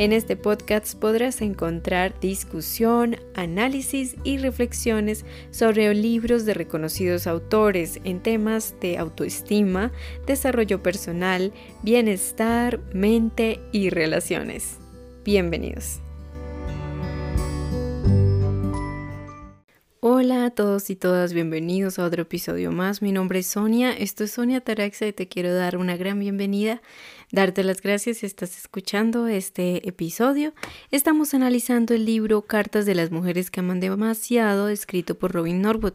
En este podcast podrás encontrar discusión, análisis y reflexiones sobre libros de reconocidos autores en temas de autoestima, desarrollo personal, bienestar, mente y relaciones. Bienvenidos. Hola a todos y todas, bienvenidos a otro episodio más. Mi nombre es Sonia, esto es Sonia Taraxa y te quiero dar una gran bienvenida, darte las gracias si estás escuchando este episodio. Estamos analizando el libro Cartas de las Mujeres que Aman Demasiado, escrito por Robin Norwood.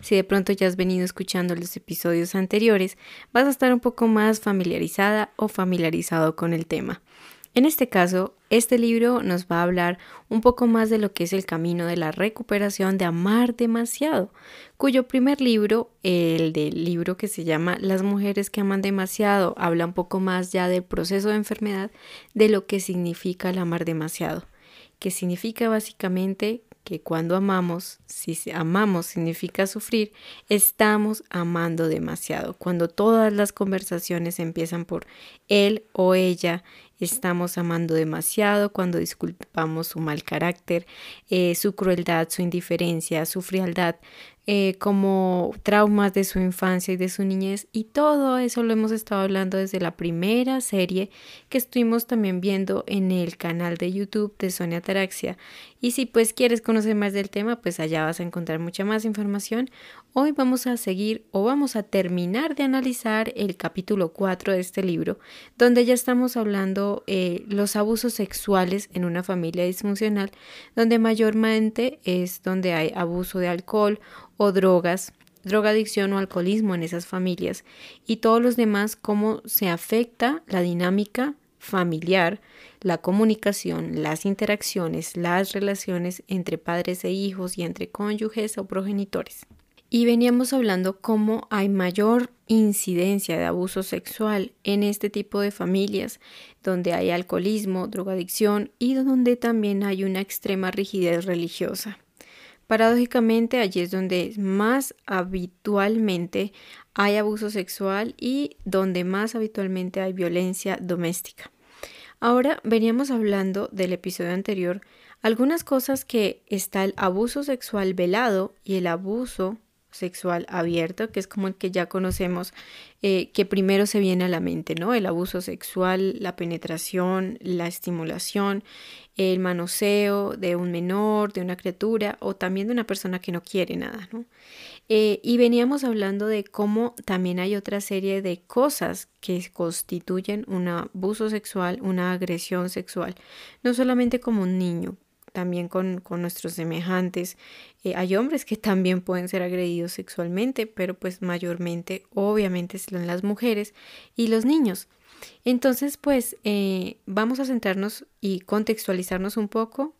Si de pronto ya has venido escuchando los episodios anteriores, vas a estar un poco más familiarizada o familiarizado con el tema. En este caso, este libro nos va a hablar un poco más de lo que es el camino de la recuperación de amar demasiado, cuyo primer libro, el del libro que se llama Las mujeres que aman demasiado, habla un poco más ya del proceso de enfermedad, de lo que significa el amar demasiado, que significa básicamente que cuando amamos, si amamos significa sufrir, estamos amando demasiado. Cuando todas las conversaciones empiezan por él o ella, estamos amando demasiado cuando disculpamos su mal carácter, eh, su crueldad, su indiferencia, su frialdad, eh, como traumas de su infancia y de su niñez y todo eso lo hemos estado hablando desde la primera serie que estuvimos también viendo en el canal de YouTube de Sonia Taraxia. Y si pues quieres conocer más del tema pues allá vas a encontrar mucha más información. Hoy vamos a seguir o vamos a terminar de analizar el capítulo 4 de este libro donde ya estamos hablando eh, los abusos sexuales en una familia disfuncional donde mayormente es donde hay abuso de alcohol o drogas, drogadicción o alcoholismo en esas familias y todos los demás, cómo se afecta la dinámica familiar, la comunicación, las interacciones, las relaciones entre padres e hijos y entre cónyuges o progenitores. Y veníamos hablando cómo hay mayor incidencia de abuso sexual en este tipo de familias, donde hay alcoholismo, drogadicción y donde también hay una extrema rigidez religiosa. Paradójicamente, allí es donde más habitualmente hay abuso sexual y donde más habitualmente hay violencia doméstica. Ahora veníamos hablando del episodio anterior algunas cosas que está el abuso sexual velado y el abuso sexual abierto, que es como el que ya conocemos, eh, que primero se viene a la mente, ¿no? El abuso sexual, la penetración, la estimulación, el manoseo de un menor, de una criatura o también de una persona que no quiere nada, ¿no? Eh, y veníamos hablando de cómo también hay otra serie de cosas que constituyen un abuso sexual, una agresión sexual, no solamente como un niño, también con, nuestros semejantes. Eh, hay hombres que también pueden ser agredidos sexualmente, pero pues mayormente obviamente son las mujeres y los niños. Entonces pues eh, vamos a centrarnos y contextualizarnos un poco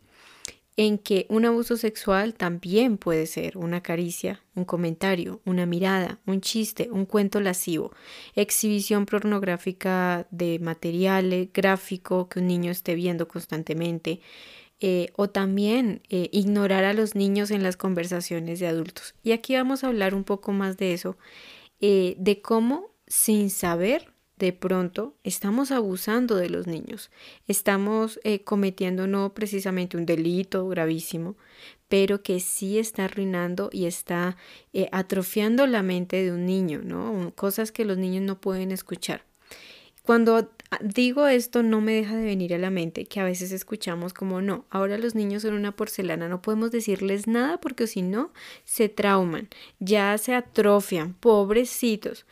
en que un abuso sexual también puede ser una caricia, un comentario, una mirada, un chiste, un cuento lascivo, exhibición pornográfica de material gráfico que un niño esté viendo constantemente, eh, o también eh, ignorar a los niños en las conversaciones de adultos. Y aquí vamos a hablar un poco más de eso, eh, de cómo sin saber de pronto estamos abusando de los niños, estamos cometiendo no precisamente un delito gravísimo, pero que sí está arruinando y está atrofiando la mente de un niño, ¿no? Cosas que los niños no pueden escuchar. Cuando digo esto no me deja de venir a la mente que a veces escuchamos como no, ahora los niños son una porcelana, no podemos decirles nada porque si no se trauman, ya se atrofian, pobrecitos.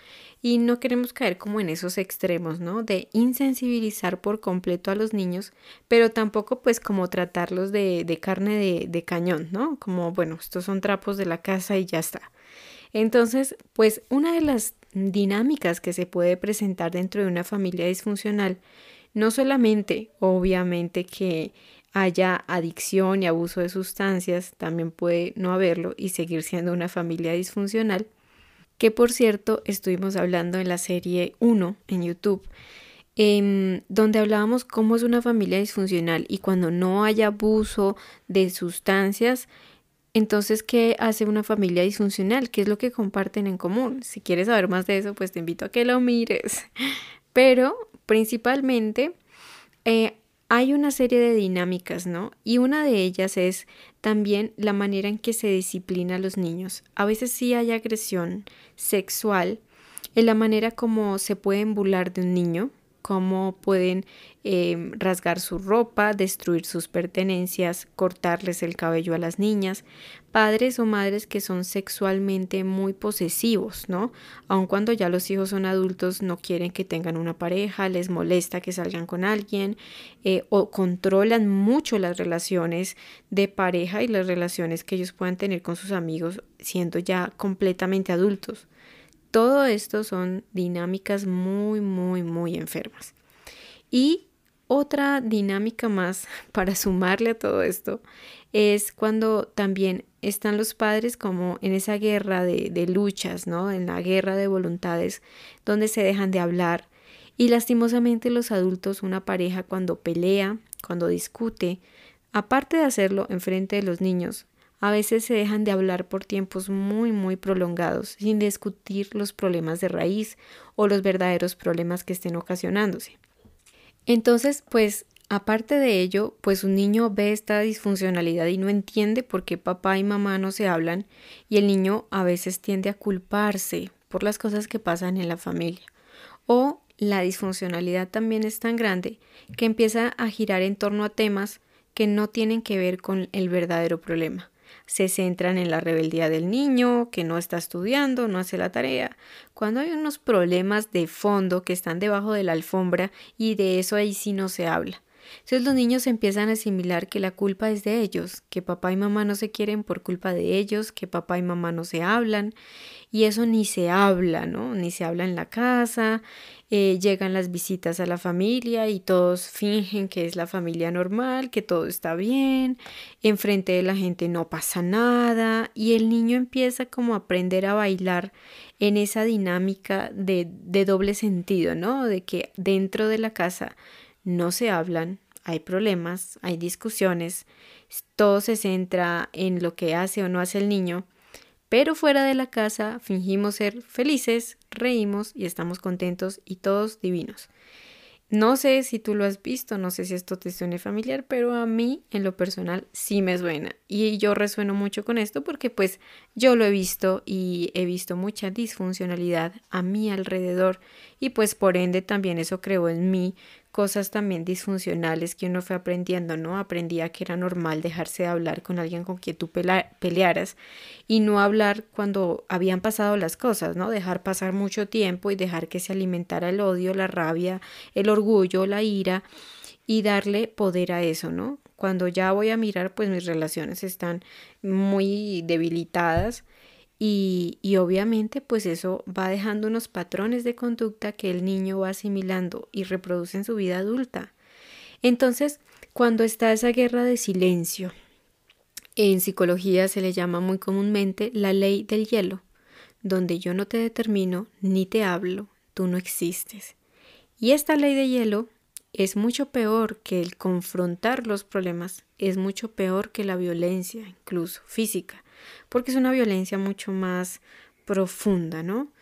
Y no queremos caer como en esos extremos, ¿no? De insensibilizar por completo a los niños, pero tampoco pues como tratarlos de, de carne de, de cañón, ¿no? Como, bueno, estos son trapos de la casa y ya está. Entonces, pues una de las dinámicas que se puede presentar dentro de una familia disfuncional, no solamente, obviamente, que haya adicción y abuso de sustancias, también puede no haberlo y seguir siendo una familia disfuncional, que por cierto estuvimos hablando en la serie 1 en YouTube, em, donde hablábamos cómo es una familia disfuncional y cuando no hay abuso de sustancias, entonces, ¿qué hace una familia disfuncional? ¿Qué es lo que comparten en común? Si quieres saber más de eso, pues te invito a que lo mires. Pero principalmente, eh, hay una serie de dinámicas, ¿no? Y una de ellas es también la manera en que se disciplina a los niños. A veces sí hay agresión sexual en la manera como se pueden burlar de un niño, cómo pueden em, rasgar su ropa, destruir sus pertenencias, cortarles el cabello a las niñas, padres o madres que son sexualmente muy posesivos, ¿no? Aun cuando ya los hijos son adultos, no quieren que tengan una pareja, les molesta que salgan con alguien eh, o controlan mucho las relaciones de pareja y las relaciones que ellos puedan tener con sus amigos siendo ya completamente adultos. Todo esto son dinámicas muy, muy, muy enfermas. Y otra dinámica más para sumarle a todo esto es cuando también están los padres como en esa guerra de, de, luchas, ¿no? En la guerra de voluntades, donde se dejan de hablar. Y lastimosamente los adultos, una pareja cuando pelea, cuando discute, aparte de hacerlo en frente de los niños, a veces se dejan de hablar por tiempos muy, muy prolongados, sin discutir los problemas de raíz o los verdaderos problemas que estén ocasionándose. Entonces, pues, aparte de ello, pues un niño ve esta disfuncionalidad y no entiende por qué papá y mamá no se hablan y el niño a veces tiende a culparse por las cosas que pasan en la familia. O la disfuncionalidad también es tan grande que empieza a girar en torno a temas que no tienen que ver con el verdadero problema se centran en la rebeldía del niño, que no está estudiando, no hace la tarea, cuando hay unos problemas de fondo que están debajo de la alfombra y de eso ahí sí no se habla. Entonces los niños empiezan a asimilar que la culpa es de ellos, que papá y mamá no se quieren por culpa de ellos, que papá y mamá no se hablan y eso ni se habla, ¿no? Ni se habla en la casa, eh, llegan las visitas a la familia y todos fingen que es la familia normal, que todo está bien, enfrente de la gente no pasa nada y el niño empieza como a aprender a bailar en esa dinámica de, de doble sentido, ¿no? De que dentro de la casa no se hablan, hay problemas, hay discusiones, todo se centra en lo que hace o no hace el niño, pero fuera de la casa fingimos ser felices, reímos y estamos contentos y todos divinos. No sé si tú lo has visto, no sé si esto te suene familiar, pero a mí en lo personal sí me suena. Y yo resueno mucho con esto porque pues yo lo he visto y he visto mucha disfuncionalidad a mi alrededor y pues por ende también eso creó en mí cosas también disfuncionales que uno fue aprendiendo, ¿no? Aprendía que era normal dejarse de hablar con alguien con quien tú pelearas y no hablar cuando habían pasado las cosas, ¿no? Dejar pasar mucho tiempo y dejar que se alimentara el odio, la rabia, el orgullo, la ira y darle poder a eso, ¿no? Cuando ya voy a mirar, pues mis relaciones están muy debilitadas y, obviamente pues eso va dejando unos patrones de conducta que el niño va asimilando y reproduce en su vida adulta. Entonces, cuando está esa guerra de silencio, en psicología se le llama muy comúnmente la ley del hielo, donde yo no te determino ni te hablo, tú no existes. Y esta ley de hielo es mucho peor que el confrontar los problemas, es mucho peor que la violencia, incluso física, porque es una violencia mucho más profunda, ¿no?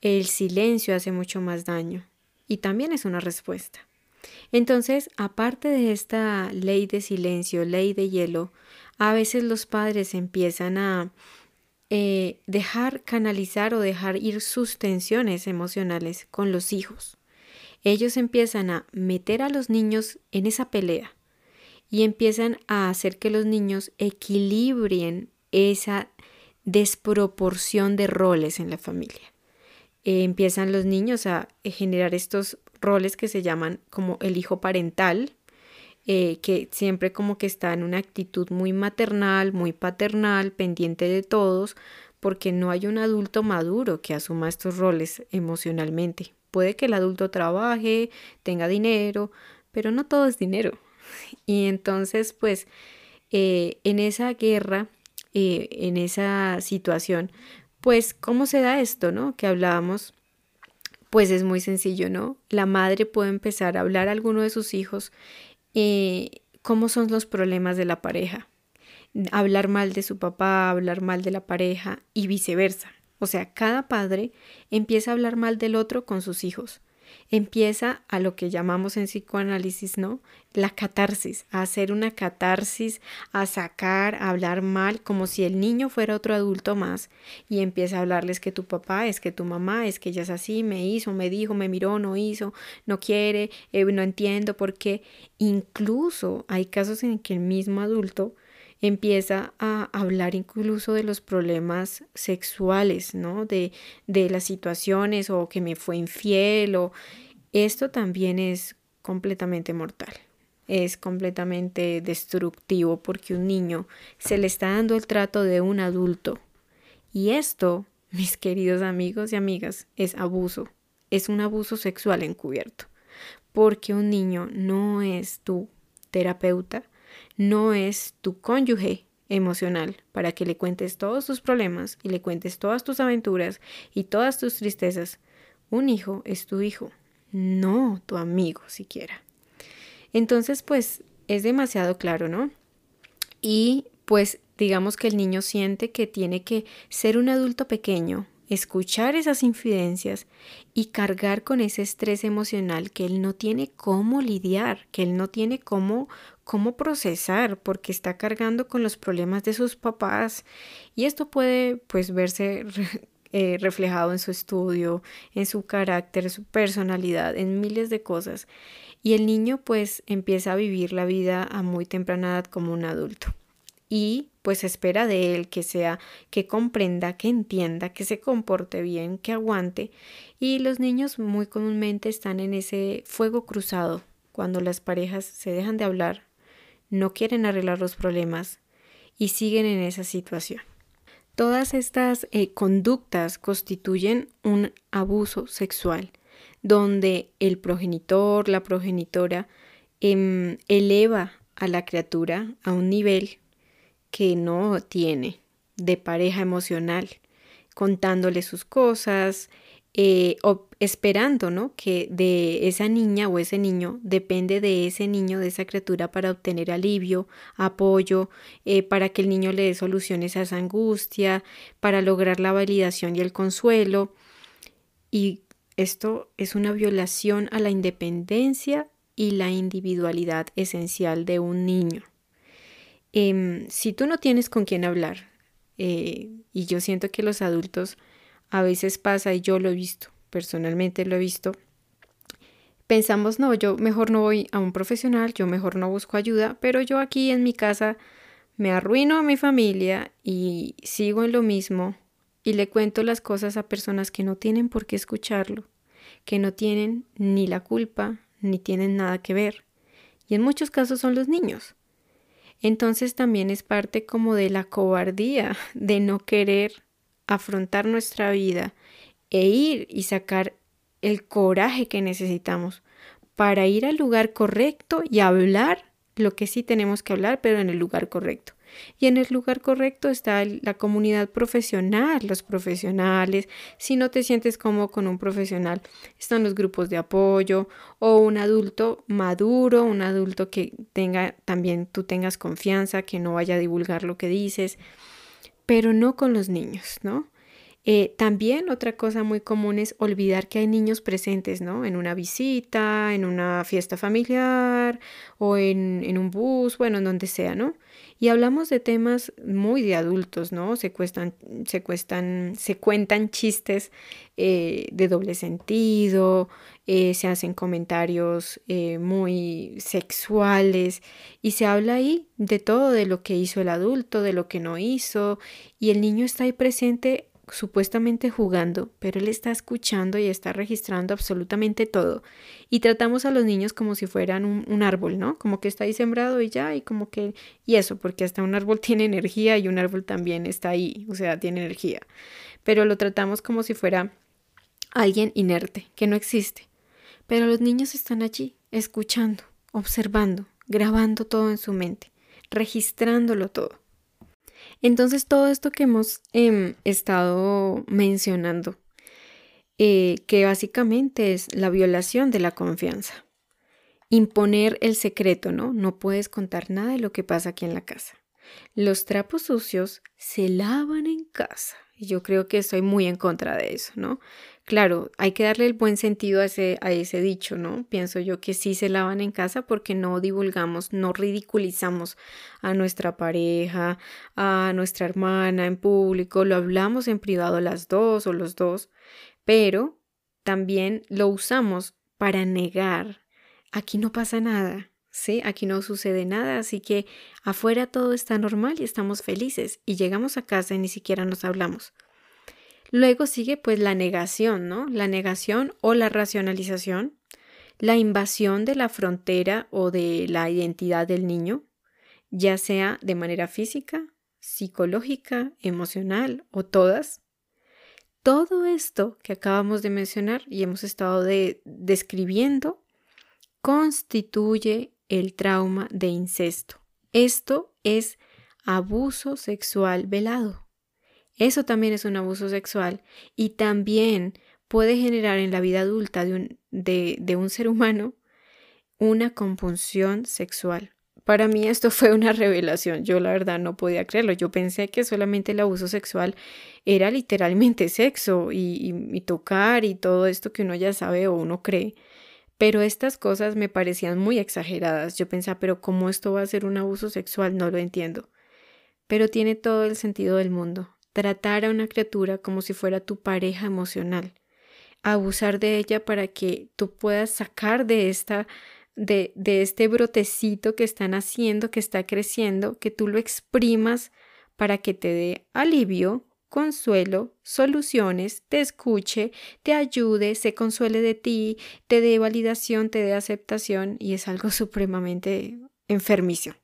El silencio hace mucho más daño y también es una respuesta. Entonces, aparte de esta ley de silencio, ley de hielo, a veces los padres empiezan a eh, dejar canalizar o dejar ir sus tensiones emocionales con los hijos. Ellos empiezan a meter a los niños en esa pelea y empiezan a hacer que los niños equilibren esa desproporción de roles en la familia. Eh, empiezan los niños a generar estos roles que se llaman como el hijo parental, eh, que siempre como que está en una actitud muy maternal, muy paternal, pendiente de todos, porque no hay un adulto maduro que asuma estos roles emocionalmente. Puede que el adulto trabaje, tenga dinero, pero no todo es dinero. Y entonces, pues, eh, en esa guerra eh, en esa situación, pues, ¿cómo se da esto, no? Que hablábamos, pues es muy sencillo, ¿no? La madre puede empezar a hablar a alguno de sus hijos eh, cómo son los problemas de la pareja, hablar mal de su papá, hablar mal de la pareja y viceversa. O sea, cada padre empieza a hablar mal del otro con sus hijos. Empieza a lo que llamamos en psicoanálisis, ¿no? La catarsis, a hacer una catarsis, a sacar, a hablar mal, como si el niño fuera otro adulto más, y empieza a hablarles que tu papá, es que tu mamá, es que ella es así, me hizo, me dijo, me miró, no hizo, no quiere, eh, no entiendo por qué. Incluso hay casos en que el mismo adulto empieza a hablar incluso de los problemas sexuales, ¿no? De, de las situaciones o que me fue infiel o esto también es completamente mortal. Es completamente destructivo porque un niño se le está dando el trato de un adulto. Y esto, mis queridos amigos y amigas, es abuso. Es un abuso sexual encubierto. Porque un niño no es tu terapeuta, no es tu cónyuge emocional para que le cuentes todos tus problemas y le cuentes todas tus aventuras y todas tus tristezas. Un hijo es tu hijo, no tu amigo siquiera. Entonces, pues es demasiado claro, ¿no? Y pues digamos que el niño siente que tiene que ser un adulto pequeño, escuchar esas infidencias y cargar con ese estrés emocional que él no tiene cómo lidiar, que él no tiene cómo cómo procesar porque está cargando con los problemas de sus papás. Y esto puede pues verse eh, reflejado en su estudio, en su carácter, su personalidad, en miles de cosas. Y el niño pues empieza a vivir la vida a muy temprana edad como un adulto. Y pues espera de él que sea, que comprenda, que entienda, que se comporte bien, que aguante y los niños muy comúnmente están en ese fuego cruzado cuando las parejas se dejan de hablar no quieren arreglar los problemas y siguen en esa situación. Todas estas eh, conductas constituyen un abuso sexual, donde el progenitor, la progenitora, em, eleva a la criatura a un nivel que no tiene de pareja emocional, contándole sus cosas, eh, esperando, ¿no? Que de esa niña o ese niño depende de ese niño, de esa criatura para obtener alivio, apoyo, eh, para que el niño le dé soluciones a esa angustia, para lograr la validación y el consuelo. Y esto es una violación a la independencia y la individualidad esencial de un niño. Em, si tú no tienes con quién hablar, eh, y yo siento que los adultos a veces pasa y yo lo he visto, personalmente lo he visto. Pensamos, no, yo mejor no voy a un profesional, yo mejor no busco ayuda, pero yo aquí en mi casa me arruino a mi familia y sigo en lo mismo y le cuento las cosas a personas que no tienen por qué escucharlo, que no tienen ni la culpa ni tienen nada que ver. Y en muchos casos son los niños. Entonces también es parte como de la cobardía de no querer afrontar nuestra vida e ir y sacar el coraje que necesitamos para ir al lugar correcto y hablar lo que sí tenemos que hablar, pero en el lugar correcto. Y en el lugar correcto está la comunidad profesional, los profesionales. Si no te sientes cómodo con un profesional, están los grupos de apoyo o un adulto maduro, un adulto que tenga también tú tengas confianza, que no vaya a divulgar lo que dices pero no con los niños, ¿no? Eh, también otra cosa muy común es olvidar que hay niños presentes, ¿no? En una visita, en una fiesta familiar o en, en, un bus, bueno, en donde sea, ¿no? Y hablamos de temas muy de adultos, ¿no? Se, cuestan, se, cuestan, se cuentan chistes eh, de doble sentido, eh, se hacen comentarios muy sexuales y se habla ahí de todo, de lo que hizo el adulto, de lo que no hizo, y el niño está ahí presente supuestamente jugando, pero él está escuchando y está registrando absolutamente todo. Y tratamos a los niños como si fueran un, árbol, ¿no? Como que está ahí sembrado y ya, y como que... Y eso, porque hasta un árbol tiene energía y un árbol también está ahí, o sea, tiene energía. Pero lo tratamos como si fuera alguien inerte, que no existe. Pero los niños están allí, escuchando, observando, grabando todo en su mente, registrándolo todo. Entonces todo esto que hemos em, estado mencionando, eh, que básicamente es la violación de la confianza, imponer el secreto, ¿no? No puedes contar nada de lo que pasa aquí en la casa. Los trapos sucios se lavan en casa. Yo creo que estoy muy en contra de eso, ¿no? Claro, hay que darle el buen sentido a ese, a ese dicho, ¿no? Pienso yo que sí se lavan en casa porque no divulgamos, no ridiculizamos a nuestra pareja, a nuestra hermana en público, lo hablamos en privado las dos o los dos, pero también lo usamos para negar. Aquí no pasa nada, ¿sí? Aquí no sucede nada, así que afuera todo está normal y estamos felices y llegamos a casa y ni siquiera nos hablamos. Luego sigue pues la negación, ¿no? La negación o la racionalización, la invasión de la frontera o de la identidad del niño, ya sea de manera física, psicológica, emocional o todas. Todo esto que acabamos de mencionar y hemos estado describiendo constituye el trauma de incesto. Esto es abuso sexual velado. Eso también es un abuso sexual y también puede generar en la vida adulta de un, de, un ser humano una compulsión sexual. Para mí esto fue una revelación. Yo la verdad no podía creerlo. Yo pensé que solamente el abuso sexual era literalmente sexo y, y, tocar y todo esto que uno ya sabe o uno cree. Pero estas cosas me parecían muy exageradas. Yo pensaba, pero ¿cómo esto va a ser un abuso sexual? No lo entiendo. Pero tiene todo el sentido del mundo tratar a una criatura como si fuera tu pareja emocional, abusar de ella para que tú puedas sacar de esta de, de este brotecito que están haciendo, que está creciendo, que tú lo exprimas para que te dé alivio, consuelo, soluciones, te escuche, te ayude, se consuele de ti, te dé validación, te dé aceptación y es algo supremamente enfermicio.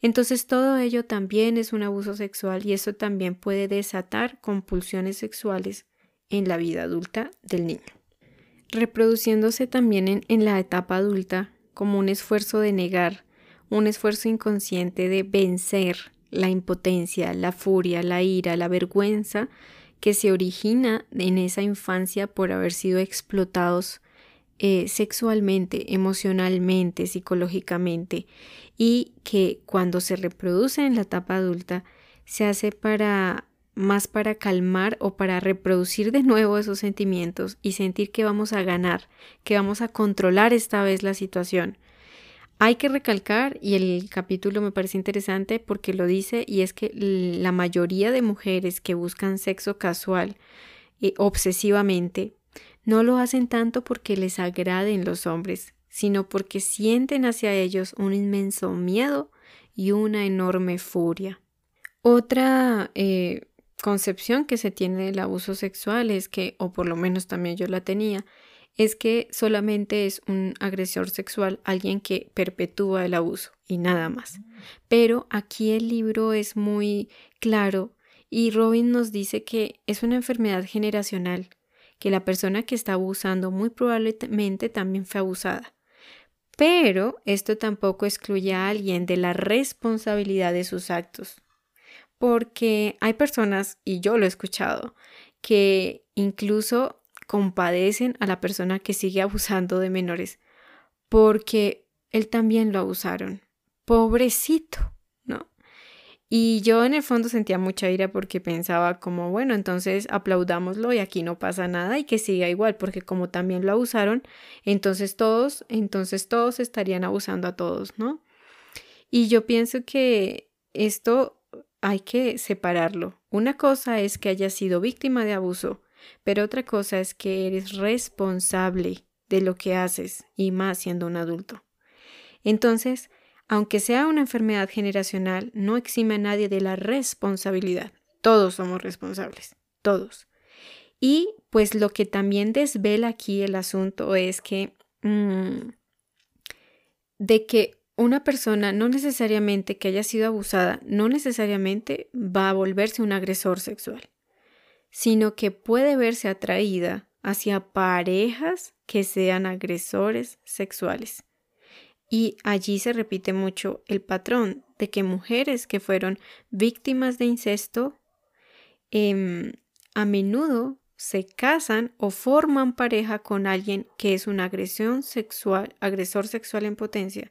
Entonces todo ello también es un abuso sexual y eso también puede desatar compulsiones sexuales en la vida adulta del niño. Reproduciéndose también en, la etapa adulta como un esfuerzo de negar, un esfuerzo inconsciente de vencer la impotencia, la furia, la ira, la vergüenza que se origina en esa infancia por haber sido explotados eh, sexualmente, emocionalmente, psicológicamente y que cuando se reproduce en la etapa adulta se hace para más para calmar o para reproducir de nuevo esos sentimientos y sentir que vamos a ganar, que vamos a controlar esta vez la situación. Hay que recalcar, y el capítulo me parece interesante porque lo dice, y es que la mayoría de mujeres que buscan sexo casual eh, obsesivamente no lo hacen tanto porque les agraden los hombres, sino porque sienten hacia ellos un inmenso miedo y una enorme furia. Otra eh, concepción que se tiene del abuso sexual es que, o por lo menos también yo la tenía, es que solamente es un agresor sexual alguien que perpetúa el abuso y nada más. Pero aquí el libro es muy claro y Robin nos dice que es una enfermedad generacional que la persona que está abusando muy probablemente también fue abusada. Pero esto tampoco excluye a alguien de la responsabilidad de sus actos. Porque hay personas, y yo lo he escuchado, que incluso compadecen a la persona que sigue abusando de menores porque él también lo abusaron. Pobrecito. Y yo en el fondo sentía mucha ira porque pensaba como, bueno, entonces aplaudámoslo y aquí no pasa nada y que siga igual, porque como también lo abusaron, entonces todos, entonces todos estarían abusando a todos, ¿no? Y yo pienso que esto hay que separarlo. Una cosa es que hayas sido víctima de abuso, pero otra cosa es que eres responsable de lo que haces y más siendo un adulto. Entonces, aunque sea una enfermedad generacional, no exime a nadie de la responsabilidad. Todos somos responsables, todos. Y pues lo que también desvela aquí el asunto es que mm, de que una persona no necesariamente que haya sido abusada, no necesariamente va a volverse un agresor sexual, sino que puede verse atraída hacia parejas que sean agresores sexuales. Y allí se repite mucho el patrón de que mujeres que fueron víctimas de incesto em, a menudo se casan o forman pareja con alguien que es un agresión sexual, agresor sexual en potencia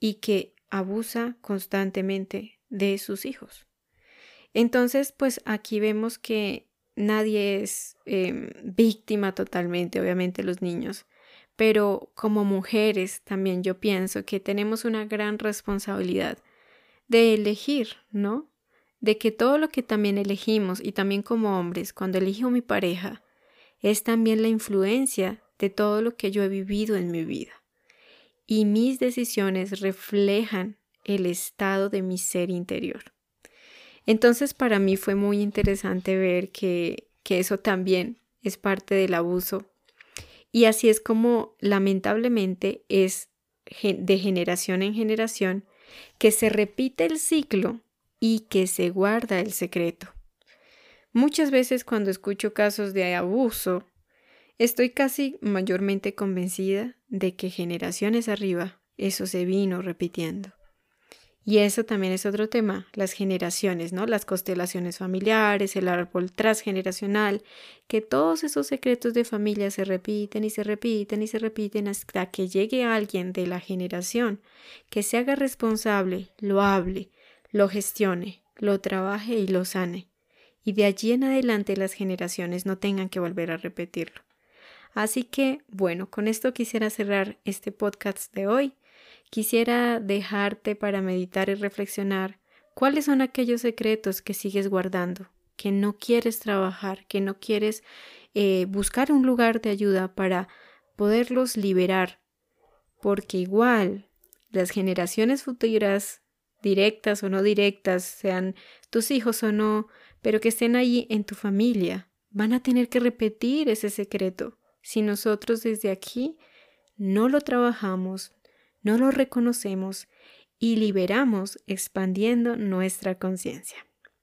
y que abusa constantemente de sus hijos. Entonces, pues aquí vemos que nadie es em, víctima totalmente, obviamente los niños, pero como mujeres también yo pienso que tenemos una gran responsabilidad de elegir, ¿no? De que todo lo que también elegimos y también como hombres, cuando elijo mi pareja, es también la influencia de todo lo que yo he vivido en mi vida. Y mis decisiones reflejan el estado de mi ser interior. Entonces para mí fue muy interesante ver que, que eso también es parte del abuso. Y así es como lamentablemente es de generación en generación que se repite el ciclo y que se guarda el secreto. Muchas veces cuando escucho casos de abuso, estoy casi mayormente convencida de que generaciones arriba eso se vino repitiendo. Y eso también es otro tema, las generaciones, ¿no? Las constelaciones familiares, el árbol transgeneracional, que todos esos secretos de familia se repiten y se repiten y se repiten hasta que llegue alguien de la generación que se haga responsable, lo hable, lo gestione, lo trabaje y lo sane. Y de allí en adelante las generaciones no tengan que volver a repetirlo. Así que, bueno, con esto quisiera cerrar este podcast de hoy. Quisiera dejarte para meditar y reflexionar cuáles son aquellos secretos que sigues guardando, que no quieres trabajar, que no quieres eh, buscar un lugar de ayuda para poderlos liberar, porque igual las generaciones futuras, directas o no directas, sean tus hijos o no, pero que estén ahí en tu familia, van a tener que repetir ese secreto. Si nosotros desde aquí no lo trabajamos, no lo reconocemos y liberamos expandiendo nuestra conciencia.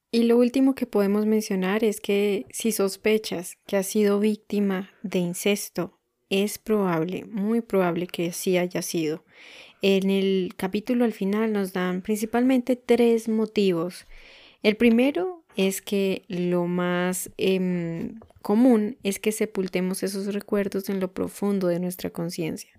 Y lo último que podemos mencionar es que si sospechas que has sido víctima de incesto, es probable, muy probable que sí haya sido. En el capítulo al final nos dan principalmente tres motivos. El primero es que lo más em, común es que sepultemos esos recuerdos en lo profundo de nuestra conciencia.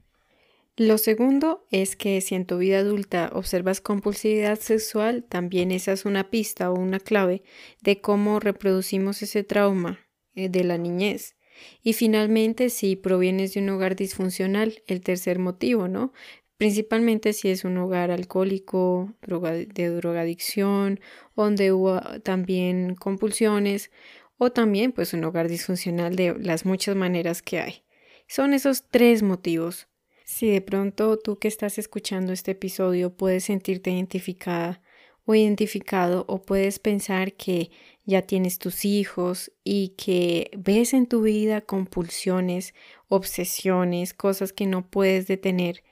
Lo segundo es que si en tu vida adulta observas compulsividad sexual, también esa es una pista o una clave de cómo reproducimos ese trauma eh, de la niñez. Y finalmente, si provienes de un hogar disfuncional, el tercer motivo, ¿no? Principalmente si es un hogar alcohólico, de drogadicción, donde hubo también compulsiones, o también pues un hogar disfuncional de las muchas maneras que hay. Son esos tres motivos si de pronto tú que estás escuchando este episodio puedes sentirte identificada o identificado o puedes pensar que ya tienes tus hijos y que ves en tu vida compulsiones, obsesiones, cosas que no puedes detener,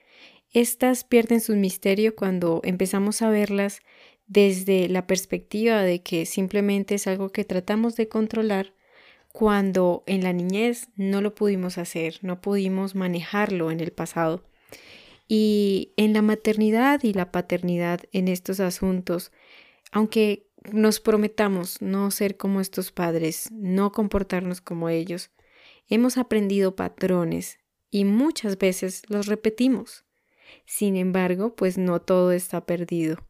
estas pierden su misterio cuando empezamos a verlas desde la perspectiva de que simplemente es algo que tratamos de controlar cuando en la niñez no lo pudimos hacer, no pudimos manejarlo en el pasado. Y en la maternidad y la paternidad en estos asuntos, aunque nos prometamos no ser como estos padres, no comportarnos como ellos, hemos aprendido patrones y muchas veces los repetimos. Sin embargo, pues no todo está perdido.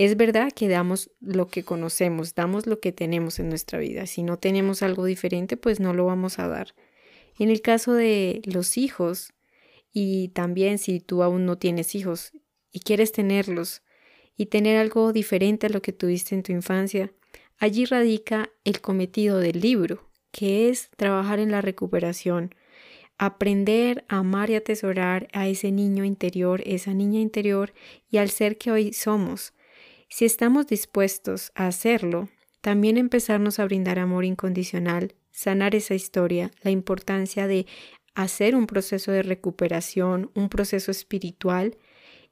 Es verdad que damos lo que conocemos, damos lo que tenemos en nuestra vida. Si no tenemos algo diferente, pues no lo vamos a dar. En el caso de los hijos, y también si tú aún no tienes hijos y quieres tenerlos y tener algo diferente a lo que tuviste en tu infancia, allí radica el cometido del libro, que es trabajar en la recuperación, aprender a amar y atesorar a ese niño interior, esa niña interior y al ser que hoy somos si estamos dispuestos a hacerlo, también empezarnos a brindar amor incondicional, sanar esa historia, la importancia de hacer un proceso de recuperación, un proceso espiritual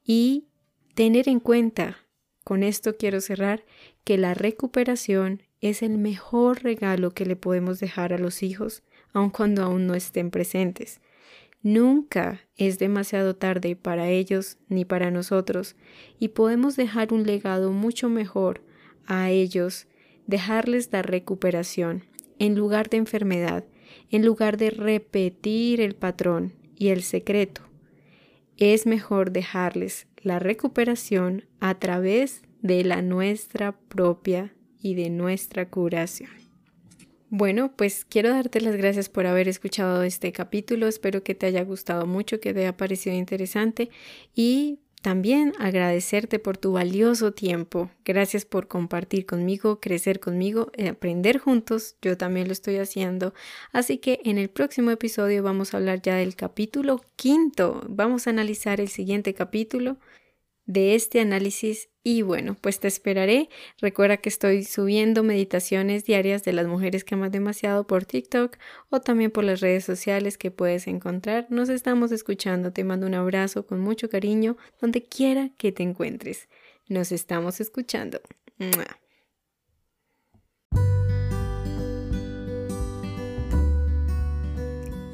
y tener en cuenta, con esto quiero cerrar, que la recuperación es el mejor regalo que le podemos dejar a los hijos, aun cuando aún no estén presentes. Nunca es demasiado tarde para ellos ni para nosotros y podemos dejar un legado mucho mejor a ellos, dejarles la recuperación en lugar de enfermedad, en lugar de repetir el patrón y el secreto. Es mejor dejarles la recuperación a través de la nuestra propia y de nuestra curación. Bueno, pues quiero darte las gracias por haber escuchado este capítulo. Espero que te haya gustado mucho, que te haya parecido interesante y también agradecerte por tu valioso tiempo. Gracias por compartir conmigo, crecer conmigo, eh, aprender juntos. Yo también lo estoy haciendo. Así que en el próximo episodio vamos a hablar ya del capítulo quinto. Vamos a analizar el siguiente capítulo de este análisis y bueno, pues te esperaré. Recuerda que estoy subiendo meditaciones diarias de las mujeres que amas demasiado por TikTok o también por las redes sociales que puedes encontrar. Nos estamos escuchando. Te mando un abrazo con mucho cariño donde quiera que te encuentres. Nos estamos escuchando.